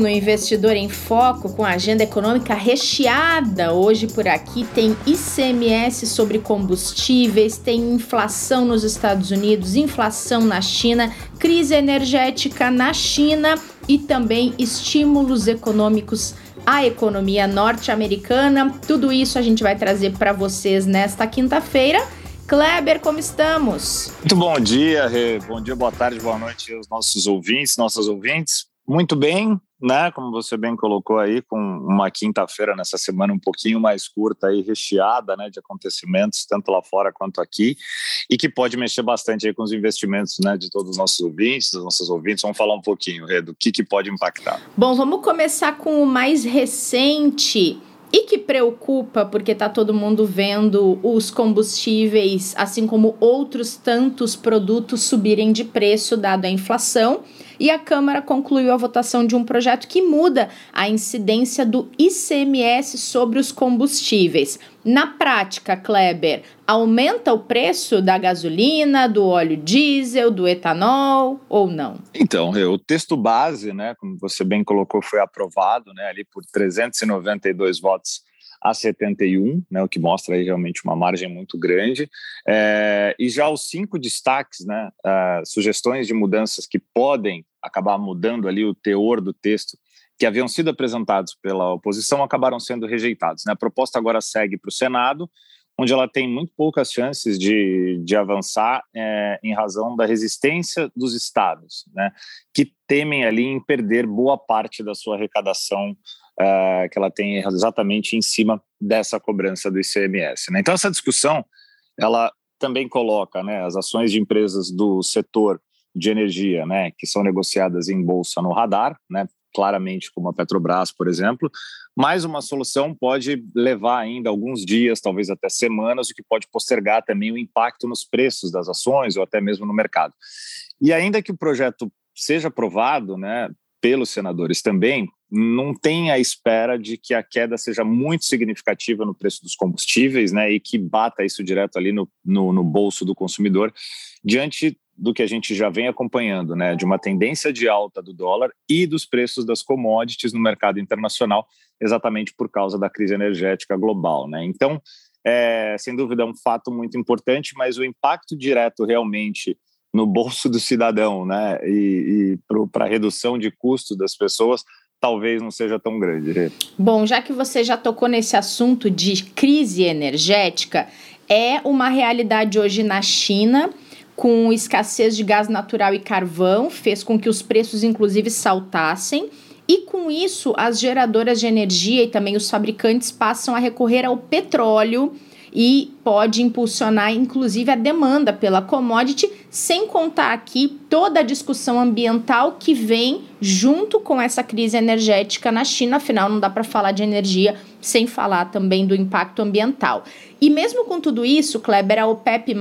no Investidor em Foco com a agenda econômica recheada. Hoje por aqui tem ICMS sobre combustíveis, tem inflação nos Estados Unidos, inflação na China, crise energética na China e também estímulos econômicos à economia norte-americana. Tudo isso a gente vai trazer para vocês nesta quinta-feira. Kleber, como estamos? Muito bom dia, Rê. Bom dia, boa tarde, boa noite aos nossos ouvintes, nossas ouvintes. Muito bem, né? Como você bem colocou aí, com uma quinta-feira nessa semana um pouquinho mais curta aí, recheada, né, de acontecimentos tanto lá fora quanto aqui, e que pode mexer bastante aí com os investimentos, né, de todos os nossos ouvintes, dos nossos ouvintes. Vamos falar um pouquinho, Rê, do que que pode impactar. Bom, vamos começar com o mais recente e que preocupa porque está todo mundo vendo os combustíveis, assim como outros tantos produtos subirem de preço dado a inflação e a Câmara concluiu a votação de um projeto que muda a incidência do ICMS sobre os combustíveis. Na prática, Kleber, aumenta o preço da gasolina, do óleo diesel, do etanol ou não? Então, o texto base, né, como você bem colocou, foi aprovado, né, ali por 392 votos a 71, né, o que mostra aí realmente uma margem muito grande. É, e já os cinco destaques, né, uh, sugestões de mudanças que podem acabar mudando ali o teor do texto, que haviam sido apresentados pela oposição, acabaram sendo rejeitados. Né? A proposta agora segue para o Senado, onde ela tem muito poucas chances de, de avançar é, em razão da resistência dos estados, né, que temem ali em perder boa parte da sua arrecadação uh, que ela tem exatamente em cima dessa cobrança do ICMS. Né? Então, essa discussão, ela também coloca né, as ações de empresas do setor de energia, né, que são negociadas em bolsa no radar, né, claramente como a Petrobras, por exemplo, mas uma solução pode levar ainda alguns dias, talvez até semanas, o que pode postergar também o impacto nos preços das ações ou até mesmo no mercado. E ainda que o projeto seja aprovado, né, pelos senadores também, não tem a espera de que a queda seja muito significativa no preço dos combustíveis, né, e que bata isso direto ali no, no, no bolso do consumidor, diante do que a gente já vem acompanhando, né, de uma tendência de alta do dólar e dos preços das commodities no mercado internacional, exatamente por causa da crise energética global, né. Então, é, sem dúvida, é um fato muito importante, mas o impacto direto realmente no bolso do cidadão, né, e, e para a redução de custos das pessoas, talvez não seja tão grande. Bom, já que você já tocou nesse assunto de crise energética, é uma realidade hoje na China com escassez de gás natural e carvão, fez com que os preços inclusive saltassem. E com isso, as geradoras de energia e também os fabricantes passam a recorrer ao petróleo e pode impulsionar inclusive a demanda pela commodity, sem contar aqui toda a discussão ambiental que vem junto com essa crise energética na China, afinal não dá para falar de energia sem falar também do impacto ambiental. E mesmo com tudo isso, Kleber, a OPEP+,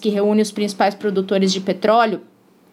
que reúne os principais produtores de petróleo,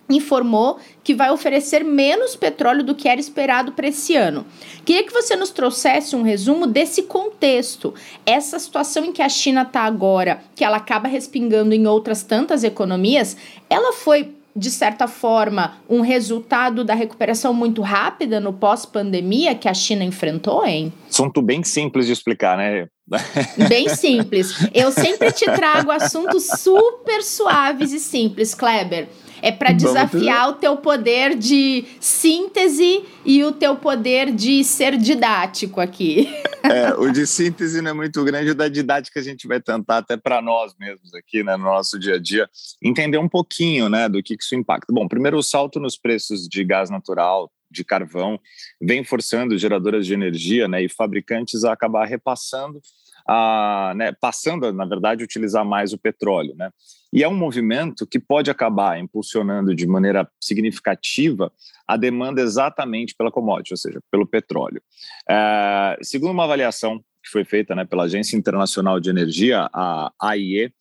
informou que vai oferecer menos petróleo do que era esperado para esse ano. Queria que você nos trouxesse um resumo desse contexto, essa situação em que a China está agora, que ela acaba respingando em outras tantas economias, ela foi de certa forma, um resultado da recuperação muito rápida no pós-pandemia que a China enfrentou, hein? Assunto bem simples de explicar, né? Bem simples. Eu sempre te trago assuntos super suaves e simples, Kleber. É para desafiar o teu poder de síntese e o teu poder de ser didático aqui. É, o de síntese não é muito grande, o da didática a gente vai tentar até para nós mesmos aqui, né, no nosso dia a dia, entender um pouquinho, né, do que, que isso impacta. Bom, primeiro o salto nos preços de gás natural, de carvão, vem forçando geradoras de energia, né, e fabricantes a acabar repassando a, né, passando, na verdade, a utilizar mais o petróleo. Né? E é um movimento que pode acabar impulsionando de maneira significativa a demanda exatamente pela commodity, ou seja, pelo petróleo. É, segundo uma avaliação que foi feita né, pela Agência Internacional de Energia, a AIE,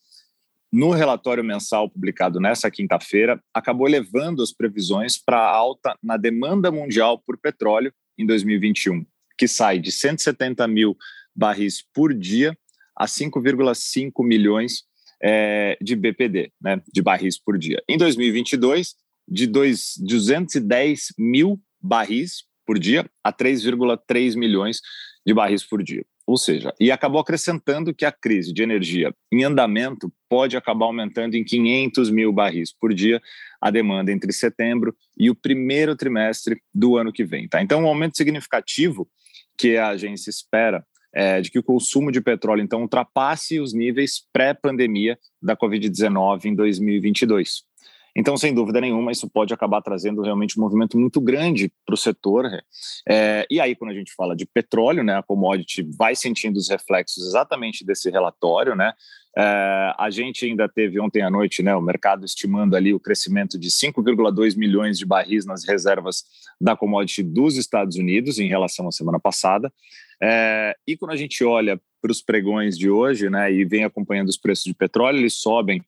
no relatório mensal publicado nessa quinta-feira, acabou elevando as previsões para alta na demanda mundial por petróleo em 2021, que sai de 170 mil barris por dia a 5,5 milhões é, de BPD, né, de barris por dia. Em 2022, de dois, 210 mil barris por dia a 3,3 milhões de barris por dia. Ou seja, e acabou acrescentando que a crise de energia em andamento pode acabar aumentando em 500 mil barris por dia a demanda entre setembro e o primeiro trimestre do ano que vem. Tá? Então, um aumento significativo que a agência espera é, de que o consumo de petróleo então ultrapasse os níveis pré-pandemia da Covid-19 em 2022. Então, sem dúvida nenhuma, isso pode acabar trazendo realmente um movimento muito grande para o setor. É, e aí, quando a gente fala de petróleo, né, a commodity vai sentindo os reflexos exatamente desse relatório, né? É, a gente ainda teve ontem à noite, né, o mercado estimando ali o crescimento de 5,2 milhões de barris nas reservas da commodity dos Estados Unidos em relação à semana passada. É, e quando a gente olha para os pregões de hoje, né, e vem acompanhando os preços de petróleo, eles sobem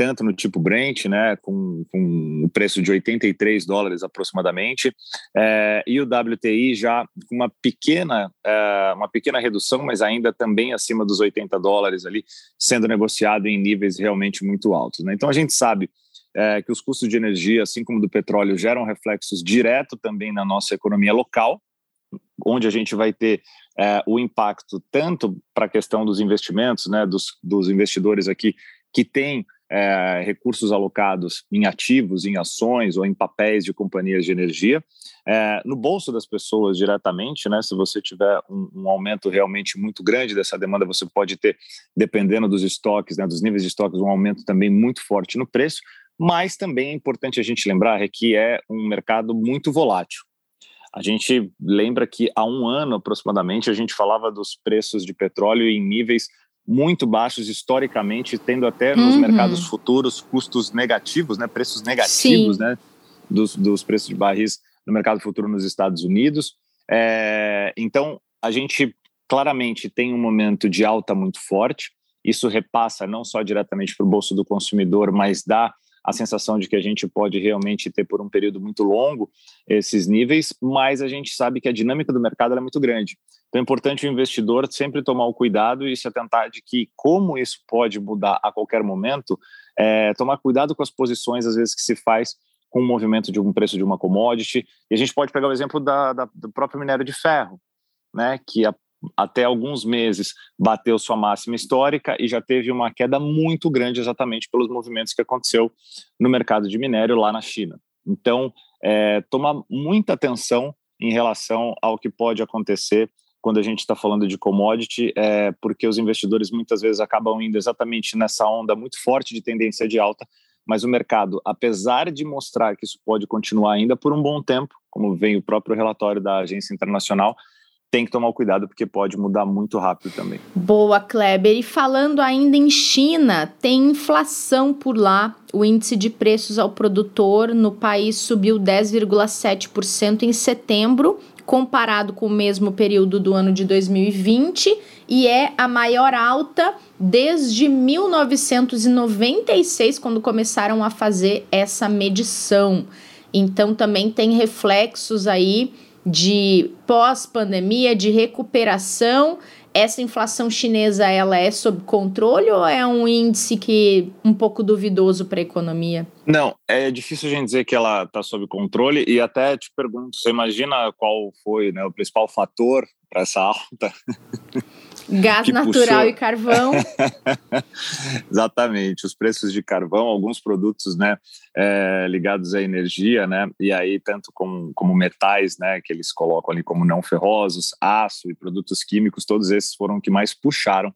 tanto no tipo Brent, né, com, com o preço de 83 dólares aproximadamente, é, e o WTI já com uma pequena, é, uma pequena redução, mas ainda também acima dos 80 dólares ali, sendo negociado em níveis realmente muito altos. Né? Então a gente sabe é, que os custos de energia, assim como do petróleo, geram reflexos direto também na nossa economia local, onde a gente vai ter é, o impacto tanto para a questão dos investimentos, né, dos, dos investidores aqui que têm é, recursos alocados em ativos, em ações ou em papéis de companhias de energia, é, no bolso das pessoas diretamente, né? Se você tiver um, um, aumento realmente muito grande dessa demanda, você pode ter, dependendo dos estoques, né, dos níveis de estoques, um aumento também muito forte no preço. Mas também é importante a gente lembrar que é um mercado muito volátil. A gente lembra que há um ano aproximadamente a gente falava dos preços de petróleo em níveis muito baixos historicamente, tendo até nos uhum. mercados futuros custos negativos, né, preços negativos, Sim. né, dos, dos preços de barris no mercado futuro nos Estados Unidos. É, então, a gente claramente tem um momento de alta muito forte. Isso repassa não só diretamente para o bolso do consumidor, mas dá a sensação de que a gente pode realmente ter por um período muito longo esses níveis, mas a gente sabe que a dinâmica do mercado é muito grande. Então é importante o investidor sempre tomar o cuidado e se atentar de que como isso pode mudar a qualquer momento, é, tomar cuidado com as posições às vezes que se faz com o movimento de um preço de uma commodity. E a gente pode pegar o exemplo da, da, do próprio minério de ferro, né, que a até alguns meses bateu sua máxima histórica e já teve uma queda muito grande exatamente pelos movimentos que aconteceu no mercado de minério lá na China. Então, é, tomar muita atenção em relação ao que pode acontecer quando a gente está falando de commodity, é, porque os investidores muitas vezes acabam indo exatamente nessa onda muito forte de tendência de alta, mas o mercado, apesar de mostrar que isso pode continuar ainda por um bom tempo, como vem o próprio relatório da Agência Internacional, tem que tomar cuidado porque pode mudar muito rápido também. Boa, Kleber. E falando ainda em China, tem inflação por lá. O índice de preços ao produtor no país subiu 10,7% em setembro, comparado com o mesmo período do ano de 2020, e é a maior alta desde 1996, quando começaram a fazer essa medição. Então também tem reflexos aí de pós-pandemia, de recuperação, essa inflação chinesa ela é sob controle ou é um índice que um pouco duvidoso para a economia? Não, é difícil a gente dizer que ela está sob controle e até te pergunto, você imagina qual foi né, o principal fator para essa alta? Gás natural puxou... e carvão. Exatamente, os preços de carvão, alguns produtos, né, é, ligados à energia, né, e aí tanto como, como metais, né, que eles colocam ali como não ferrosos, aço e produtos químicos, todos esses foram que mais puxaram,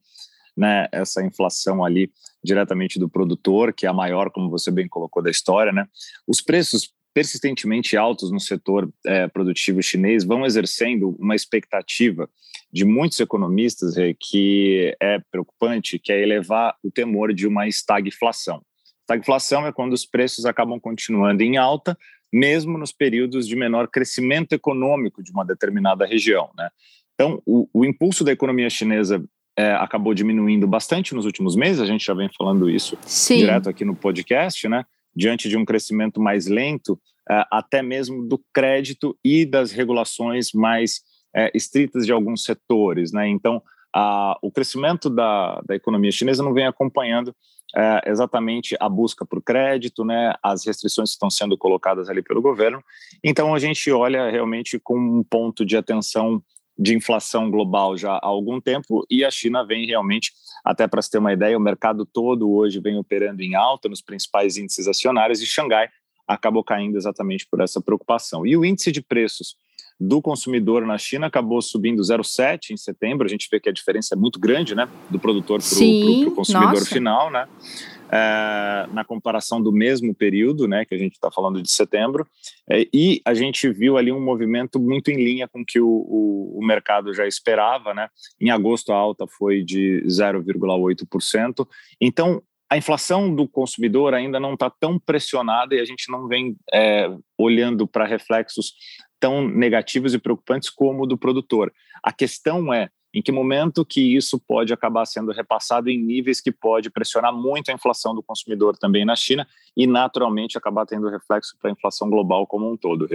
né, essa inflação ali diretamente do produtor, que é a maior, como você bem colocou da história, né. Os preços persistentemente altos no setor é, produtivo chinês vão exercendo uma expectativa de muitos economistas é, que é preocupante, que é elevar o temor de uma estagflação. Estagflação é quando os preços acabam continuando em alta, mesmo nos períodos de menor crescimento econômico de uma determinada região. Né? Então, o, o impulso da economia chinesa é, acabou diminuindo bastante nos últimos meses, a gente já vem falando isso Sim. direto aqui no podcast, né? diante de um crescimento mais lento, é, até mesmo do crédito e das regulações mais é, estritas de alguns setores. Né? Então, a, o crescimento da, da economia chinesa não vem acompanhando é, exatamente a busca por crédito, né, as restrições que estão sendo colocadas ali pelo governo. Então a gente olha realmente com um ponto de atenção de inflação global já há algum tempo e a China vem realmente, até para se ter uma ideia, o mercado todo hoje vem operando em alta nos principais índices acionários e Xangai acabou caindo exatamente por essa preocupação. E o índice de preços do consumidor na China acabou subindo 0,7 em setembro. A gente vê que a diferença é muito grande, né, do produtor para o consumidor nossa. final, né? É, na comparação do mesmo período, né, que a gente está falando de setembro, é, e a gente viu ali um movimento muito em linha com o que o, o, o mercado já esperava, né? Em agosto a alta foi de 0,8%. Então a inflação do consumidor ainda não está tão pressionada e a gente não vem é, olhando para reflexos tão negativos e preocupantes como o do produtor. A questão é em que momento que isso pode acabar sendo repassado em níveis que pode pressionar muito a inflação do consumidor também na China e naturalmente acabar tendo reflexo para a inflação global como um todo.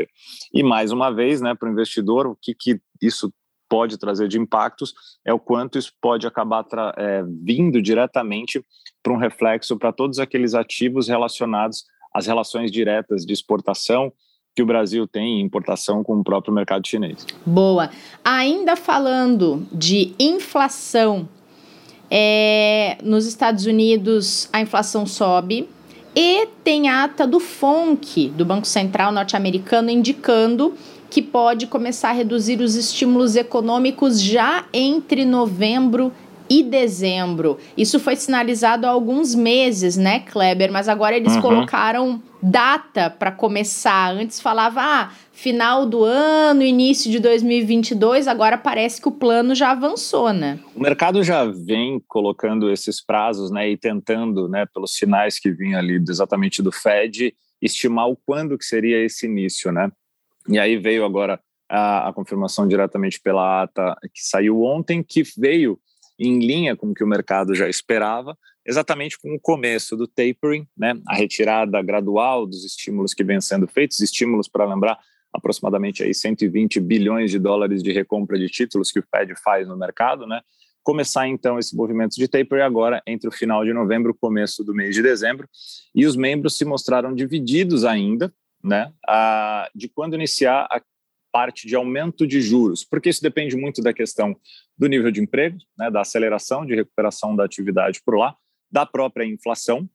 E mais uma vez, né, para o investidor, o que, que isso pode trazer de impactos é o quanto isso pode acabar é, vindo diretamente para um reflexo para todos aqueles ativos relacionados às relações diretas de exportação que o Brasil tem em importação com o próprio mercado chinês. Boa. Ainda falando de inflação, é, nos Estados Unidos a inflação sobe e tem ata do FONC, do Banco Central norte-americano, indicando que pode começar a reduzir os estímulos econômicos já entre novembro e dezembro. Isso foi sinalizado há alguns meses, né, Kleber? Mas agora eles uhum. colocaram data para começar. Antes falava, ah, final do ano, início de 2022, agora parece que o plano já avançou, né? O mercado já vem colocando esses prazos, né, e tentando, né, pelos sinais que vinham ali exatamente do Fed, estimar o quando que seria esse início, né? E aí veio agora a, a confirmação diretamente pela ata que saiu ontem, que veio em linha com o que o mercado já esperava, exatamente com o começo do tapering, né, a retirada gradual dos estímulos que vêm sendo feitos, estímulos para lembrar aproximadamente aí 120 bilhões de dólares de recompra de títulos que o Fed faz no mercado, né? Começar então esse movimento de tapering agora entre o final de novembro e o começo do mês de dezembro, e os membros se mostraram divididos ainda, né, a, de quando iniciar a parte de aumento de juros, porque isso depende muito da questão do nível de emprego, né, da aceleração de recuperação da atividade por lá, da própria inflação,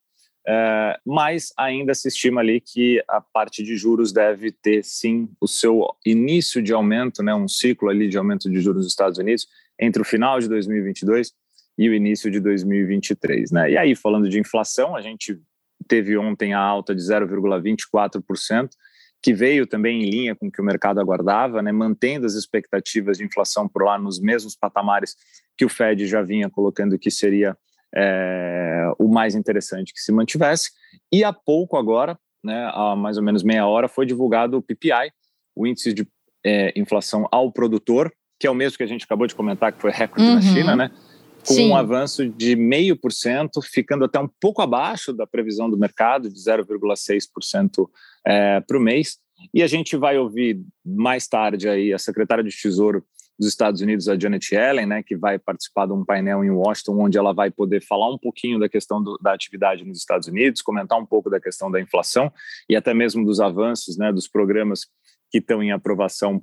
é, mas ainda se estima ali que a parte de juros deve ter sim o seu início de aumento, né, um ciclo ali de aumento de juros nos Estados Unidos entre o final de 2022 e o início de 2023, né? E aí falando de inflação, a gente teve ontem a alta de 0,24%, que veio também em linha com o que o mercado aguardava, né, mantendo as expectativas de inflação por lá nos mesmos patamares que o Fed já vinha colocando que seria é, o mais interessante que se mantivesse. E há pouco agora, né, há mais ou menos meia hora, foi divulgado o PPI, o índice de é, inflação ao produtor, que é o mesmo que a gente acabou de comentar, que foi recorde uhum. na China, né? Com Sim. um avanço de 0,5%, ficando até um pouco abaixo da previsão do mercado, de 0,6% é, para o mês. E a gente vai ouvir mais tarde aí a secretária de Tesouro dos Estados Unidos, a Janet Yellen, né, que vai participar de um painel em Washington, onde ela vai poder falar um pouquinho da questão do, da atividade nos Estados Unidos, comentar um pouco da questão da inflação e até mesmo dos avanços, né, dos programas que estão em aprovação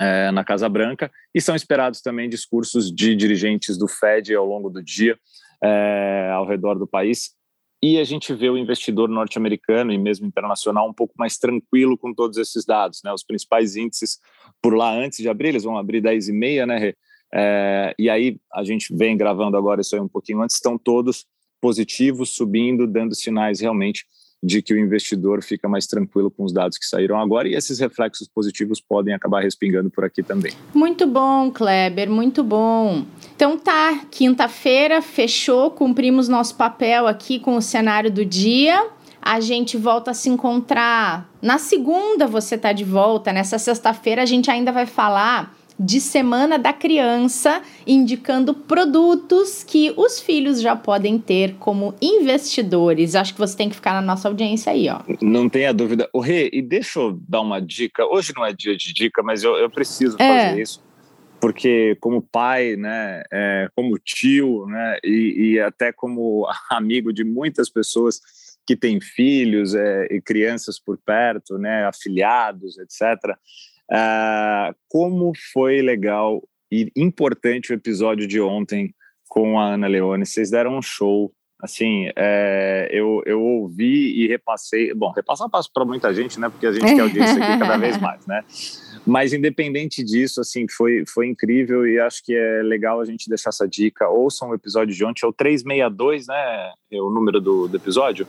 é, na Casa Branca, e são esperados também discursos de dirigentes do Fed ao longo do dia, é, ao redor do país. E a gente vê o investidor norte-americano e mesmo internacional um pouco mais tranquilo com todos esses dados. Né? Os principais índices por lá antes de abrir, eles vão abrir 10 e meia, né? É, e aí a gente vem gravando agora isso aí um pouquinho antes, estão todos positivos, subindo, dando sinais realmente de que o investidor fica mais tranquilo com os dados que saíram agora e esses reflexos positivos podem acabar respingando por aqui também. Muito bom, Kleber, muito bom. Então tá, quinta-feira fechou, cumprimos nosso papel aqui com o cenário do dia. A gente volta a se encontrar na segunda, você tá de volta. Nessa sexta-feira a gente ainda vai falar de Semana da Criança, indicando produtos que os filhos já podem ter como investidores. Acho que você tem que ficar na nossa audiência aí, ó. Não tenha dúvida. O Rê, e deixa eu dar uma dica. Hoje não é dia de dica, mas eu, eu preciso é. fazer isso. porque como pai, né, é, como tio, né, e, e, até como amigo de muitas pessoas que têm filhos é, e crianças por perto, né, afiliados, etc. Uh, como foi legal e importante o episódio de ontem com a Ana Leone. Vocês deram um show. Assim, é, eu, eu ouvi e repassei. Bom, repassar passo para muita gente, né? Porque a gente quer audiência aqui cada vez mais, né? Mas independente disso, assim, foi, foi incrível e acho que é legal a gente deixar essa dica. Ouçam o episódio de ontem, é o 362, né? É o número do, do episódio.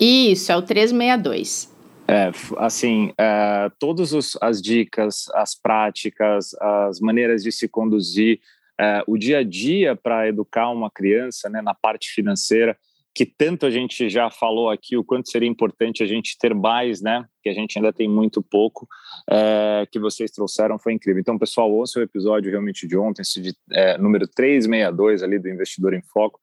Isso, é o 362. É, assim, é, todas as dicas, as práticas, as maneiras de se conduzir, é, o dia a dia para educar uma criança né, na parte financeira, que tanto a gente já falou aqui, o quanto seria importante a gente ter mais, né? Que a gente ainda tem muito pouco, é, que vocês trouxeram, foi incrível. Então, pessoal, ouça o episódio realmente de ontem, esse de, é, número 362 ali do Investidor em Foco,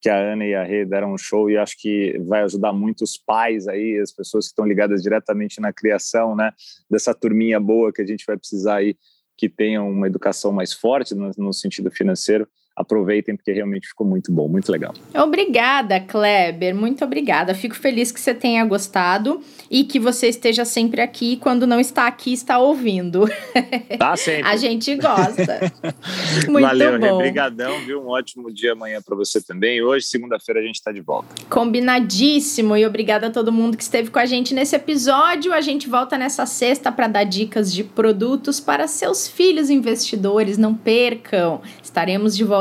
que a Ana e a Rê deram um show e acho que vai ajudar muito os pais aí, as pessoas que estão ligadas diretamente na criação, né? Dessa turminha boa que a gente vai precisar aí que tenham uma educação mais forte no, no sentido financeiro, aproveitem porque realmente ficou muito bom, muito legal. Obrigada, Kleber, muito obrigada. Fico feliz que você tenha gostado e que você esteja sempre aqui. Quando não está aqui, está ouvindo. Tá sempre. A gente gosta. muito Valeu, bom. Obrigadão, viu? Um ótimo dia amanhã para você também. Hoje, segunda-feira, a gente está de volta. Combinadíssimo e obrigada a todo mundo que esteve com a gente nesse episódio. A gente volta nessa sexta para dar dicas de produtos para seus filhos investidores. Não percam. Estaremos de